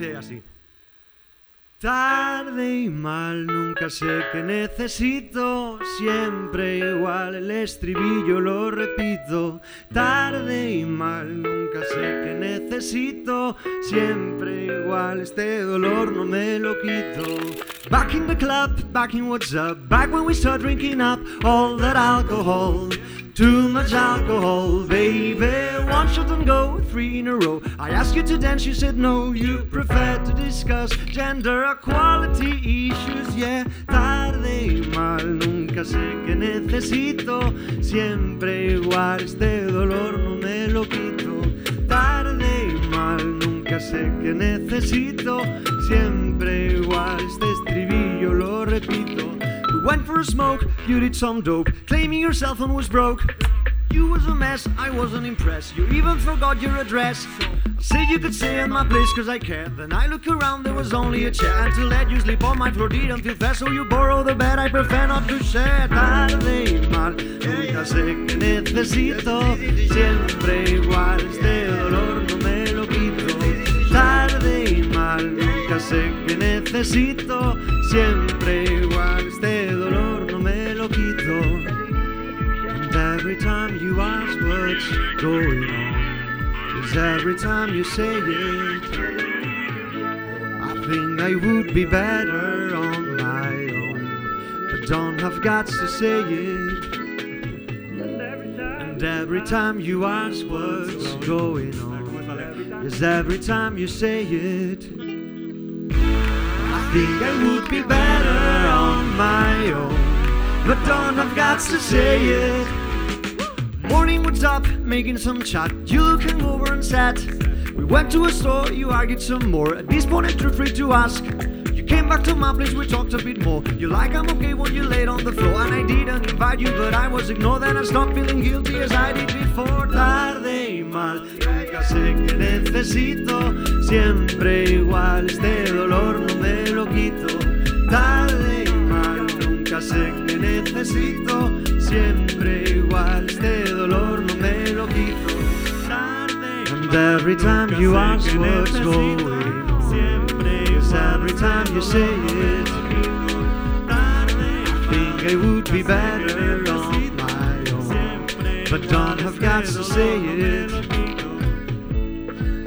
Dice así. Tarde y mal, nunca sé qué necesito, siempre igual, el estribillo lo repito. Tarde y mal, nunca sé qué necesito, siempre igual, este dolor no me lo quito. Back in the club, back in what's up, back when we start drinking up all that alcohol. Too much alcohol, baby. One shot and go, three in a row. I asked you to dance, you said no. You prefer to discuss gender equality issues, yeah. Tarde y mal, nunca sé qué necesito. Siempre igual, este dolor no me lo quito. Tarde y mal, nunca sé qué necesito. Siempre igual, este estribillo lo repito. We went for a smoke, you did some dope, claiming your cell phone was broke. You was a mess, I wasn't impressed. You even forgot your address. I said you could stay in my place cause I cared. Then I look around, there was only a chair. To let you sleep on my floor didn't feel fair. So you borrow the bed, I prefer not to share. Tarde y mal, nunca sé que necesito. Siempre igual, este dolor no me lo quito. Tarde y mal, nunca sé que necesito. Siempre igual, este dolor no me lo quito. And every time you ask what's going on, is every time you say it. I think I would be better on my own, but don't have guts to say it. And every time you ask what's going on, is every time you say it. I think I would be better my own, but don't have guts to say it. Morning was up, making some chat. You looking over and sat. We went to a store, you argued some more. At this point, you're free to ask. You came back to my place, we talked a bit more. You like I'm okay when you laid on the floor, and I didn't invite you, but I was ignored. Then I stopped feeling guilty as I did before. Tarde y mal, nunca sé que necesito. Siempre igual, este dolor no me lo quito. Tarde sé que necesito. Siempre igual, este dolor no me lo quito. And every time you ask what's going on, every time you say it. I think I would be better on my own, but don't have guts to say it.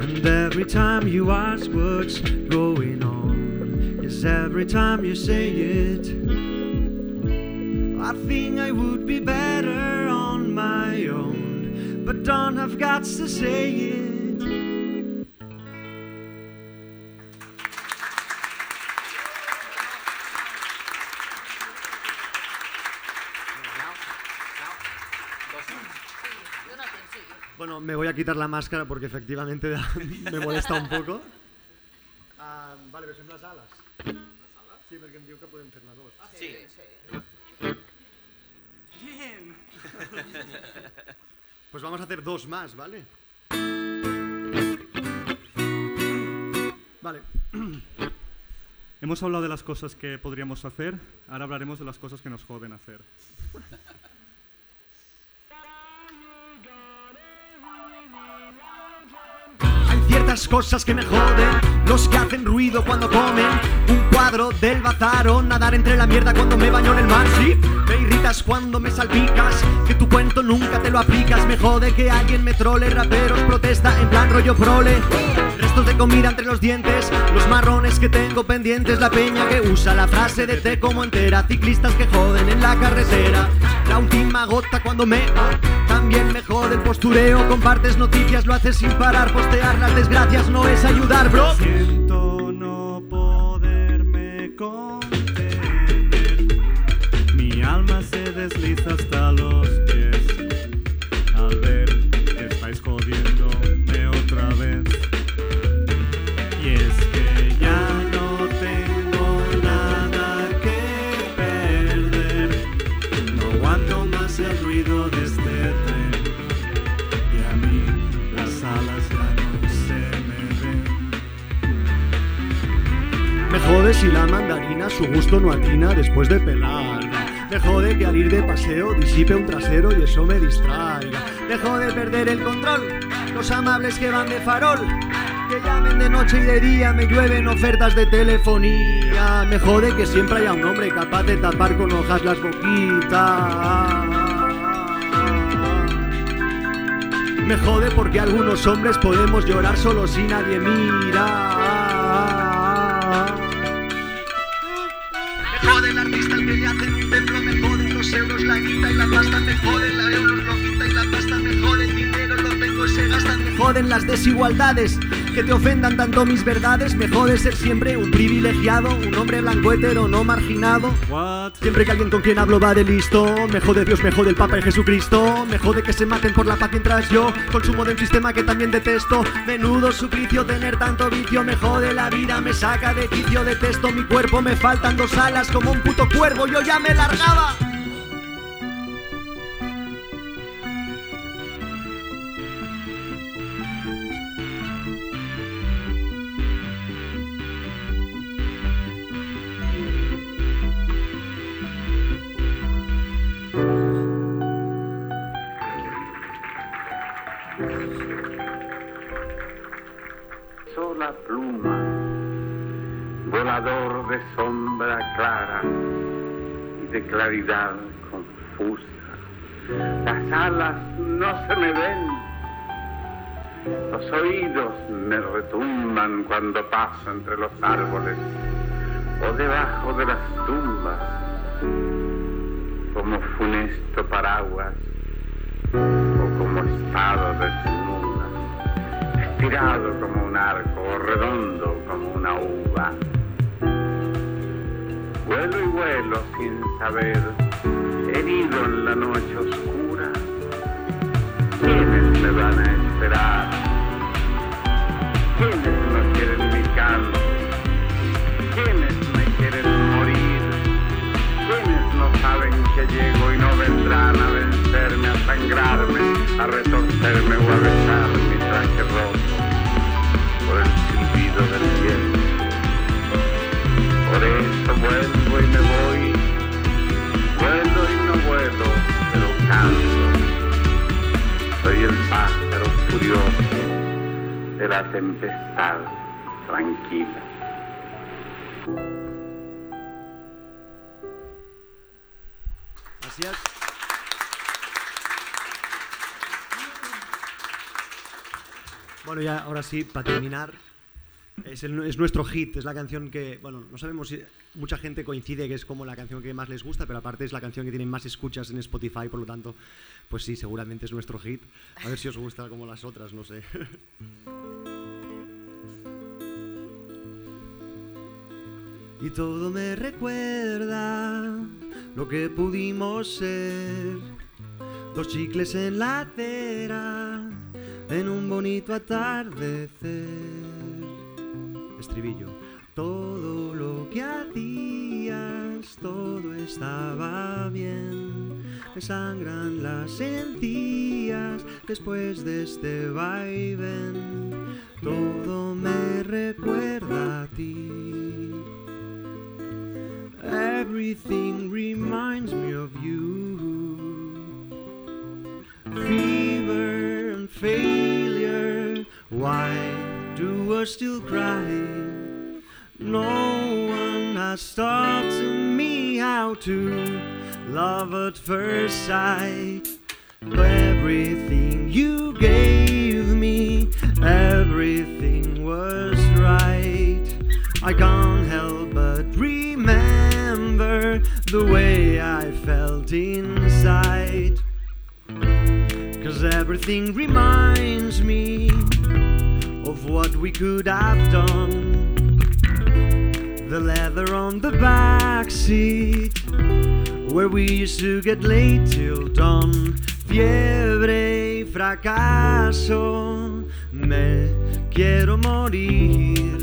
And every time you ask what's going on, is every time you say it. I think I would be better on my own, but don't have guts to say it. Bueno, me voy a quitar la máscara porque efectivamente da- me molesta un poco. Ah, vale, però són les ales. Sí, perquè em diu que podem fer-ne dos. Sí. Bien. Pues vamos a hacer dos más, ¿vale? Vale. Hemos hablado de las cosas que podríamos hacer, ahora hablaremos de las cosas que nos joden hacer. Hay ciertas cosas que me joden, los que hacen ruido cuando comen, cuadro del bazar o nadar entre la mierda cuando me baño en el mar. Sí, me irritas cuando me salpicas, que tu cuento nunca te lo aplicas. Me jode que alguien me trole, raperos protesta en plan rollo prole. Restos de comida entre los dientes, los marrones que tengo pendientes, la peña que usa la frase de té como entera, ciclistas que joden en la carretera. La última gota cuando me también me jode el postureo, compartes noticias, lo haces sin parar, postear las desgracias no es ayudar, bro. Si la mandarina su gusto no atina después de pelarla. Me jode que al ir de paseo disipe un trasero y eso me distraiga. Me jode perder el control, los amables que van de farol. Que llamen de noche y de día, me llueven ofertas de telefonía. Me jode que siempre haya un hombre capaz de tapar con hojas las boquitas. Me jode porque algunos hombres podemos llorar solo si nadie mira. Joden la euros, lo quita y la pasta, me jode el dinero, lo tengo y se gastan, me joden las desigualdades, que te ofendan tanto mis verdades, me jode ser siempre un privilegiado, un hombre blanco hetero no marginado. What? Siempre que alguien con quien hablo va de listo Me jode Dios, me jode el Papa y Jesucristo Me jode que se maten por la paz mientras yo Consumo de un sistema que también detesto Menudo suplicio tener tanto vicio Me jode la vida, me saca de quicio Detesto mi cuerpo, me faltan dos alas Como un puto cuervo, yo ya me largaba claridad confusa. Las alas no se me ven, los oídos me retumban cuando paso entre los árboles o debajo de las tumbas, como funesto paraguas o como estado desnuda, estirado como un arco o redondo sin saber, herido en la noche oscura. ¿Quiénes me van a esperar? ¿Quiénes no quieren mi canto? ¿Quiénes me quieren morir? ¿Quiénes no saben que llego y no vendrán a vencerme, a sangrarme, a retorcerme o a besar mi traje roto por el silbido del viento? Por eso vuelvo y me voy, vuelo y no vuelo, pero canto. Soy el pájaro furioso de la tempestad tranquila. Gracias. Bueno, ya ahora sí, para terminar, es, es nuestro hit, es la canción que, bueno, no sabemos si mucha gente coincide que es como la canción que más les gusta, pero aparte es la canción que tiene más escuchas en Spotify, por lo tanto, pues sí, seguramente es nuestro hit. A ver si os gusta como las otras, no sé. Y todo me recuerda lo que pudimos ser. Dos chicles en la acera, en un bonito atardecer. Todo lo que hacías, todo estaba bien. Me sangran las encías después de este vaivén. Todo me recuerda a ti. Everything reminds me of you. Fever and failure. Why do I still cry? No one has taught me how to love at first sight. Everything you gave me, everything was right. I can't help but remember the way I felt inside. Cause everything reminds me of what we could have done. The leather on the back seat, where we used to get late till dawn. Fiebre y fracaso, me quiero morir.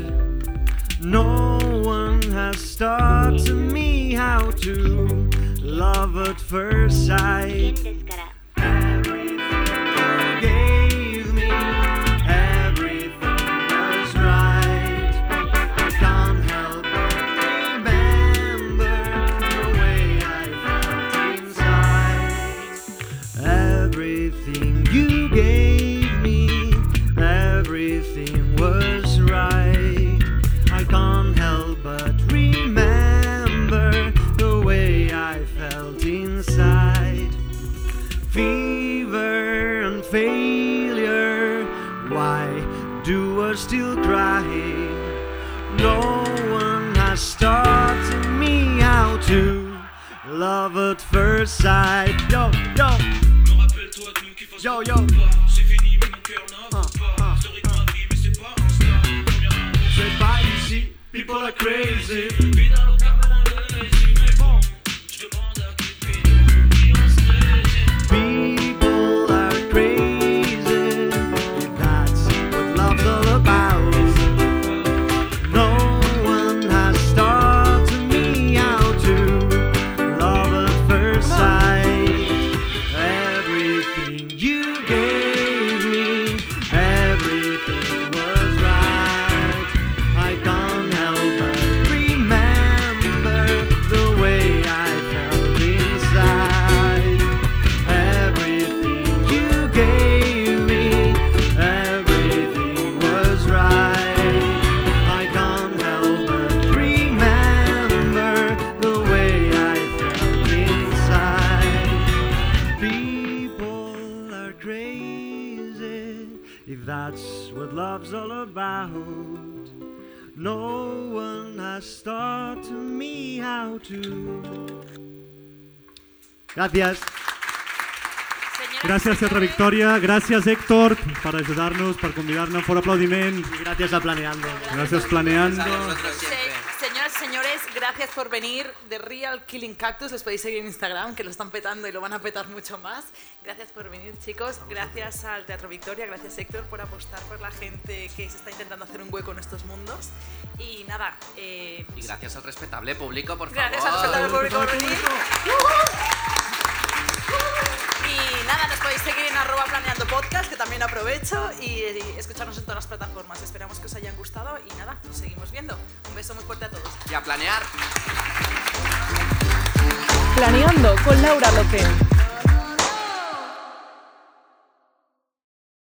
No one has taught me how to love at first sight. music. Gracias. Señoras Gràcies, y Teatre señores, Victòria. Gràcies, Héctor, per ajudar-nos, per convidar-nos. Fort aplaudiment. Y gracias a Planeando. Gràcies, Planeando. A vosotros Se- siempre. señoras y señores, gracias por venir. The Real Killing Cactus, les podéis seguir en Instagram, que lo están petando y lo van a petar mucho más. Gracias por venir, chicos. Gracias al Teatro Victoria, gracias Héctor por apostar por la gente que se está intentando hacer un hueco en estos mundos. Y nada, eh, Y gracias al respetable público, por favor. gracias al respetable público por venir. Y nada, nos podéis seguir en arroba planeando podcast, que también aprovecho, y, y escucharnos en todas las plataformas. Esperamos que os hayan gustado y nada, nos seguimos viendo. Un beso muy fuerte a todos. Y a planear. Planeando con Laura Locen.